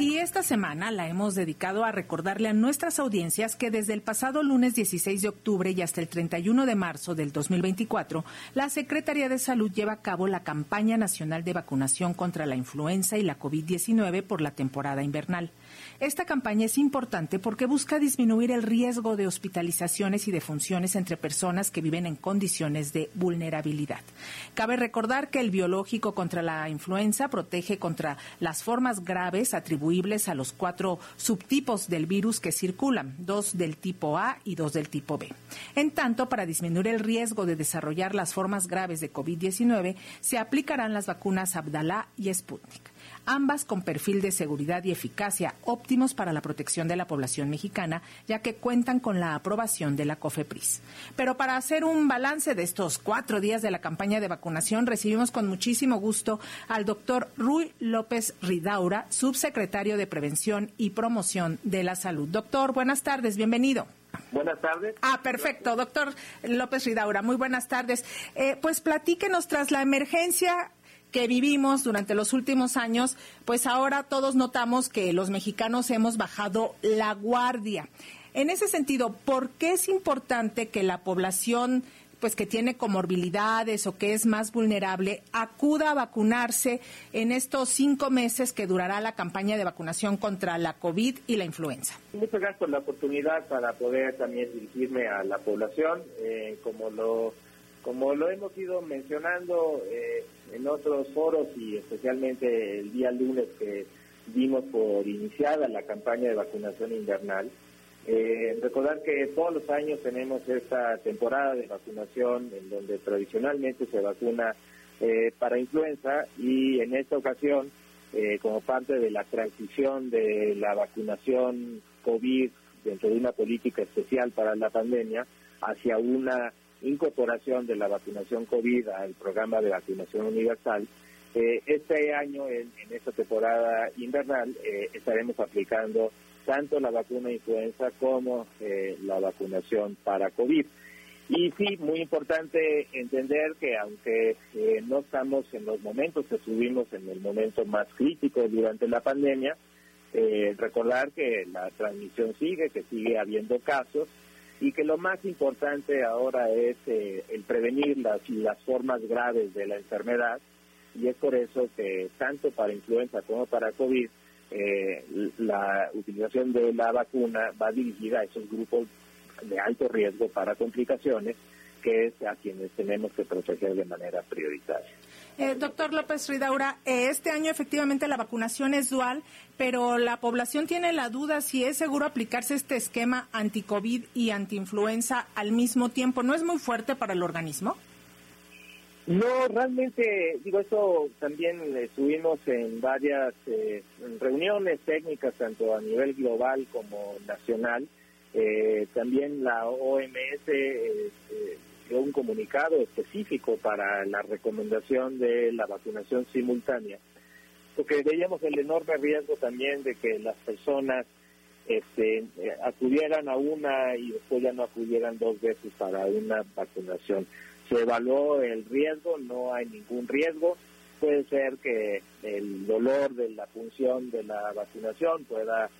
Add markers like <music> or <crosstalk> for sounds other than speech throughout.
Y esta semana la hemos dedicado a recordarle a nuestras audiencias que desde el pasado lunes 16 de octubre y hasta el 31 de marzo del 2024, la Secretaría de Salud lleva a cabo la campaña nacional de vacunación contra la influenza y la COVID-19 por la temporada invernal. Esta campaña es importante porque busca disminuir el riesgo de hospitalizaciones y defunciones entre personas que viven en condiciones de vulnerabilidad. Cabe recordar que el biológico contra la influenza protege contra las formas graves atribuibles a los cuatro subtipos del virus que circulan, dos del tipo A y dos del tipo B. En tanto, para disminuir el riesgo de desarrollar las formas graves de COVID-19, se aplicarán las vacunas Abdalá y Sputnik ambas con perfil de seguridad y eficacia óptimos para la protección de la población mexicana, ya que cuentan con la aprobación de la COFEPRIS. Pero para hacer un balance de estos cuatro días de la campaña de vacunación, recibimos con muchísimo gusto al doctor Rui López Ridaura, subsecretario de Prevención y Promoción de la Salud. Doctor, buenas tardes, bienvenido. Buenas tardes. Ah, perfecto, doctor López Ridaura, muy buenas tardes. Eh, pues platíquenos tras la emergencia que vivimos durante los últimos años, pues ahora todos notamos que los mexicanos hemos bajado la guardia. En ese sentido, ¿por qué es importante que la población pues que tiene comorbilidades o que es más vulnerable acuda a vacunarse en estos cinco meses que durará la campaña de vacunación contra la COVID y la influenza. Muchas gracias por la oportunidad para poder también dirigirme a la población. Eh, como lo como lo hemos ido mencionando eh, en otros foros y especialmente el día lunes que dimos por iniciada la campaña de vacunación invernal, eh, recordar que todos los años tenemos esta temporada de vacunación en donde tradicionalmente se vacuna eh, para influenza y en esta ocasión, como parte de la transición de la vacunación COVID dentro de una política especial para la pandemia hacia una incorporación de la vacunación COVID al programa de vacunación universal, eh, este año, en, esta temporada invernal, eh, estaremos aplicando tanto la vacuna influenza como eh, la vacunación para COVID. Y sí, muy importante entender que aunque no estamos en los momentos que estuvimos en el momento más crítico durante la pandemia, recordar que la transmisión sigue, que sigue habiendo casos y que lo más importante ahora es eh, el prevenir las, formas graves de la enfermedad y es por eso que tanto para influenza como para COVID eh, la utilización de la vacuna va dirigida a esos grupos de alto riesgo para complicaciones que es a quienes tenemos que proteger de manera prioritaria. Eh, doctor López Ridaura, eh, este año efectivamente la vacunación es dual, pero la población tiene la duda si es seguro aplicarse este esquema anti-COVID y anti-influenza al mismo tiempo. ¿No es muy fuerte para el organismo? No, realmente, digo, eso también estuvimos en varias eh, reuniones técnicas, tanto a nivel global como nacional. también la OMS un comunicado específico para la recomendación de la vacunación simultánea, porque veíamos el enorme riesgo también de que las personas este, acudieran a una y después ya no acudieran dos veces para una vacunación. Se evaluó el riesgo, no hay ningún riesgo. Puede ser que el dolor de la función de la vacunación pueda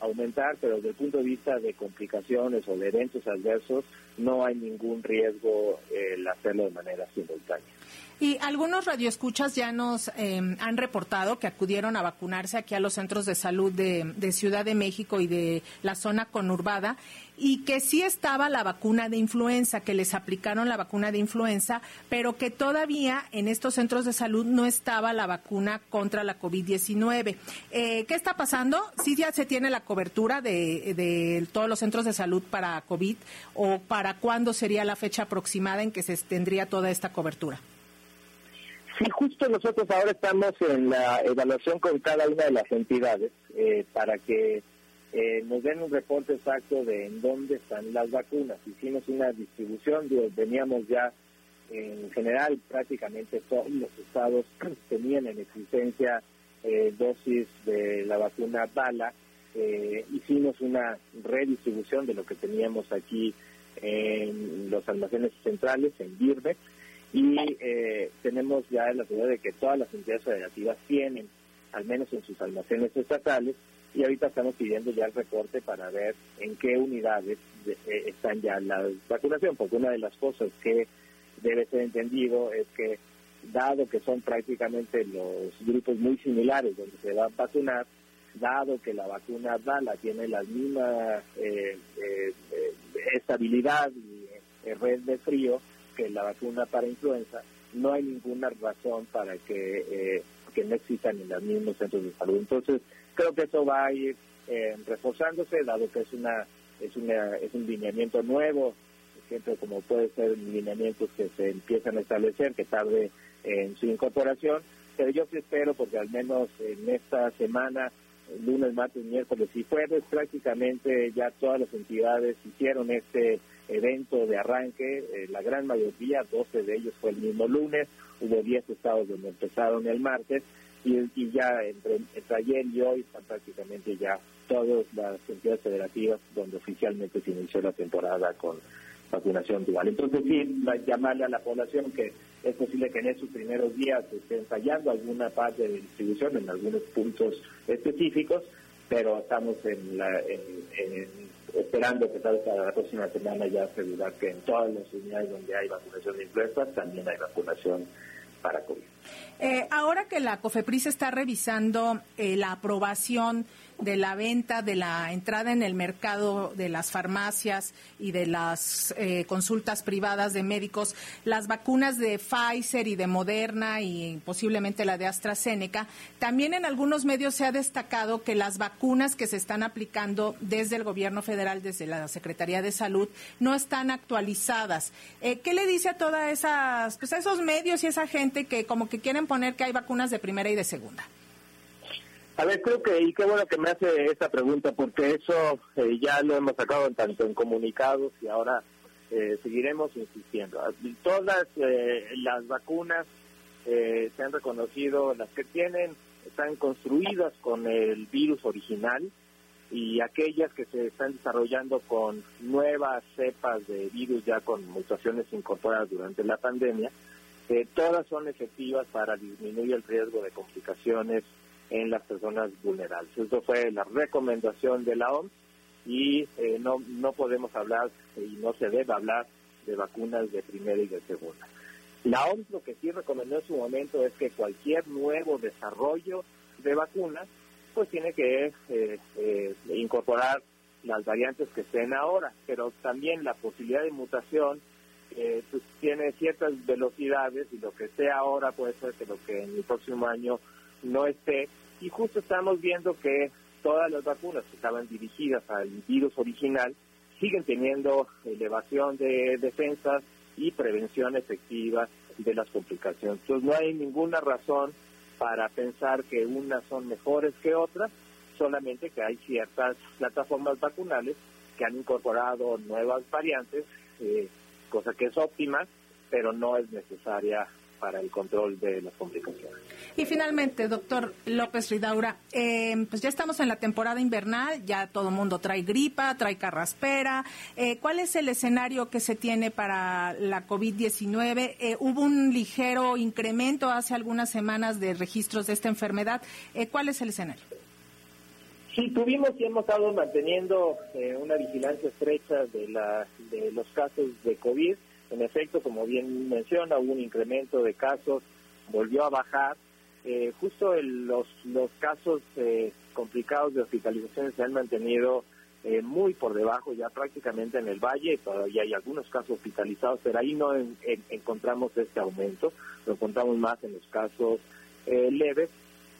aumentar, pero desde el punto de vista de complicaciones o de eventos adversos, no hay ningún riesgo el hacerlo de manera simultánea. Y algunos radioescuchas ya nos em, han reportado que acudieron a vacunarse aquí a los centros de salud de, Ciudad de México y de la zona conurbada y que sí estaba la vacuna de influenza, que les aplicaron la vacuna de influenza, pero que todavía en estos centros de salud no estaba la vacuna contra la COVID-19. Eh, ¿Qué está pasando? ¿Sí ya se tiene la cobertura de, de todos los centros de salud para COVID o para cuándo sería la fecha aproximada en que se tendría toda esta cobertura? Sí, justo nosotros ahora estamos en la evaluación con cada una de las entidades eh, para que eh, nos den un reporte exacto de en dónde están las vacunas. Hicimos una distribución, veníamos ya en general prácticamente todos los estados <clears throat> tenían en existencia eh, dosis de la vacuna Bala. hicimos una redistribución de lo que teníamos aquí en los almacenes centrales, en Birbeck y eh, tenemos ya la seguridad de que todas las entidades federativas tienen al menos en sus almacenes estatales, y ahorita estamos pidiendo ya el reporte para ver en qué unidades eh, están ya la vacunación, porque una de las cosas que debe ser entendido es que dado que son prácticamente los grupos muy similares donde se va a vacunar, dado que la vacuna DALA tiene la misma eh, eh, estabilidad y red de frío que la vacuna para influenza, no hay ninguna razón para que, que no existan en los mismos centros de salud. Entonces, Creo que eso va a ir eh, reforzándose, dado que es una es una es un lineamiento nuevo, siempre como puede ser lineamientos que se empiezan a establecer, que tarde en su incorporación, pero yo sí espero porque al menos en esta semana, lunes, martes, miércoles y jueves, prácticamente ya todas las entidades hicieron este evento de arranque, eh, la gran mayoría, 12 de ellos fue el mismo lunes, hubo 10 estados donde empezaron el martes, y, ya entre, ayer y hoy están prácticamente ya todas las entidades federativas donde oficialmente se inició la temporada con vacunación dual. Entonces sí, llamarle a la población que es posible que en esos primeros días estén fallando alguna parte de distribución en algunos puntos específicos, pero estamos en la, esperando que para la próxima semana ya asegurar que en todas las unidades donde hay vacunación de influenza también hay vacunación para COVID. Eh, ahora que la COFEPRIS está revisando eh, la aprobación de la venta, de la entrada en el mercado de las farmacias y de las eh, consultas privadas de médicos, las vacunas de Pfizer y de Moderna y posiblemente la de AstraZeneca, también en algunos medios se ha destacado que las vacunas que se están aplicando desde el gobierno federal, desde la Secretaría de Salud, no están actualizadas. Eh, ¿Qué le dice a todas esas, pues a esos medios y esa gente que como que quieren poner que hay vacunas de primera y de segunda? A ver, creo que, y qué bueno que me hace esta pregunta, porque eso eh, ya lo hemos sacado tanto en comunicados y ahora eh, seguiremos insistiendo. Todas eh, las vacunas se han reconocido, las que tienen, están construidas con el virus original y aquellas que se están desarrollando con nuevas cepas de virus ya con mutaciones incorporadas durante la pandemia, todas son efectivas para disminuir el riesgo de complicaciones en las personas vulnerables. Eso fue la recomendación de la OMS y eh, no, no podemos hablar y no se debe hablar de vacunas de primera y de segunda. La OMS lo que sí recomendó en su momento es que cualquier nuevo desarrollo de vacunas pues tiene que eh, eh, incorporar las variantes que estén ahora, pero también la posibilidad de mutación pues tiene ciertas velocidades y lo que esté ahora puede ser que lo que en el próximo año no esté. Y justo estamos viendo que todas las vacunas que estaban dirigidas al virus original siguen teniendo elevación de defensas y prevención efectiva de las complicaciones. Entonces no hay ninguna razón para pensar que unas son mejores que otras, solamente que hay ciertas plataformas vacunales que han incorporado nuevas variantes, eh, cosa que es óptima, pero no es necesaria para el control de las complicaciones. Y finalmente, doctor López Ridaura, eh, pues ya estamos en la temporada invernal, ya todo el mundo trae gripa, trae carraspera. Eh, ¿Cuál es el escenario que se tiene para la COVID-19? Eh, hubo un ligero incremento hace algunas semanas de registros de esta enfermedad. ¿Cuál es el escenario? Sí, tuvimos y hemos estado manteniendo una vigilancia estrecha de, la, de los casos de COVID en efecto, como bien menciona, hubo un incremento de casos, volvió a bajar. Eh, justo los, los casos eh, complicados de hospitalización se han mantenido eh, muy por debajo, ya prácticamente en el valle, todavía hay algunos casos hospitalizados, pero ahí no encontramos este aumento, lo encontramos más en los casos leves,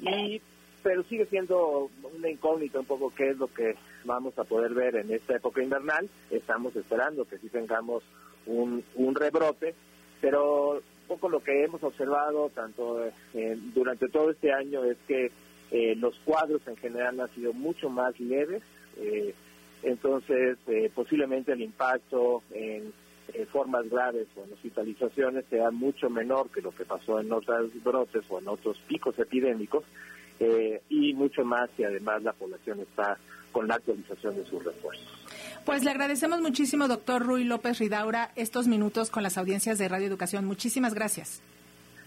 y pero sigue siendo una incógnita un poco qué es lo que vamos a poder ver en esta época invernal. Estamos esperando que sí tengamos un, un rebrote, pero un poco lo que hemos observado tanto eh, durante todo este año es que eh, los cuadros en general han sido mucho más leves, eh, entonces posiblemente el impacto en formas graves o en hospitalizaciones sea mucho menor que lo que pasó en otros brotes o en otros picos epidémicos y mucho más si además la población está con la actualización de sus refuerzos. Pues le agradecemos muchísimo, doctor Rui López Ridaura, estos minutos con las audiencias de Radio Educación. Muchísimas gracias.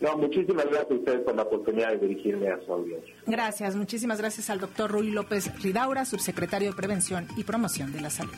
No, muchísimas gracias a ustedes por la oportunidad de dirigirme a su audiencia. Gracias, muchísimas gracias al doctor Rui López Ridaura, subsecretario de Prevención y Promoción de la Salud.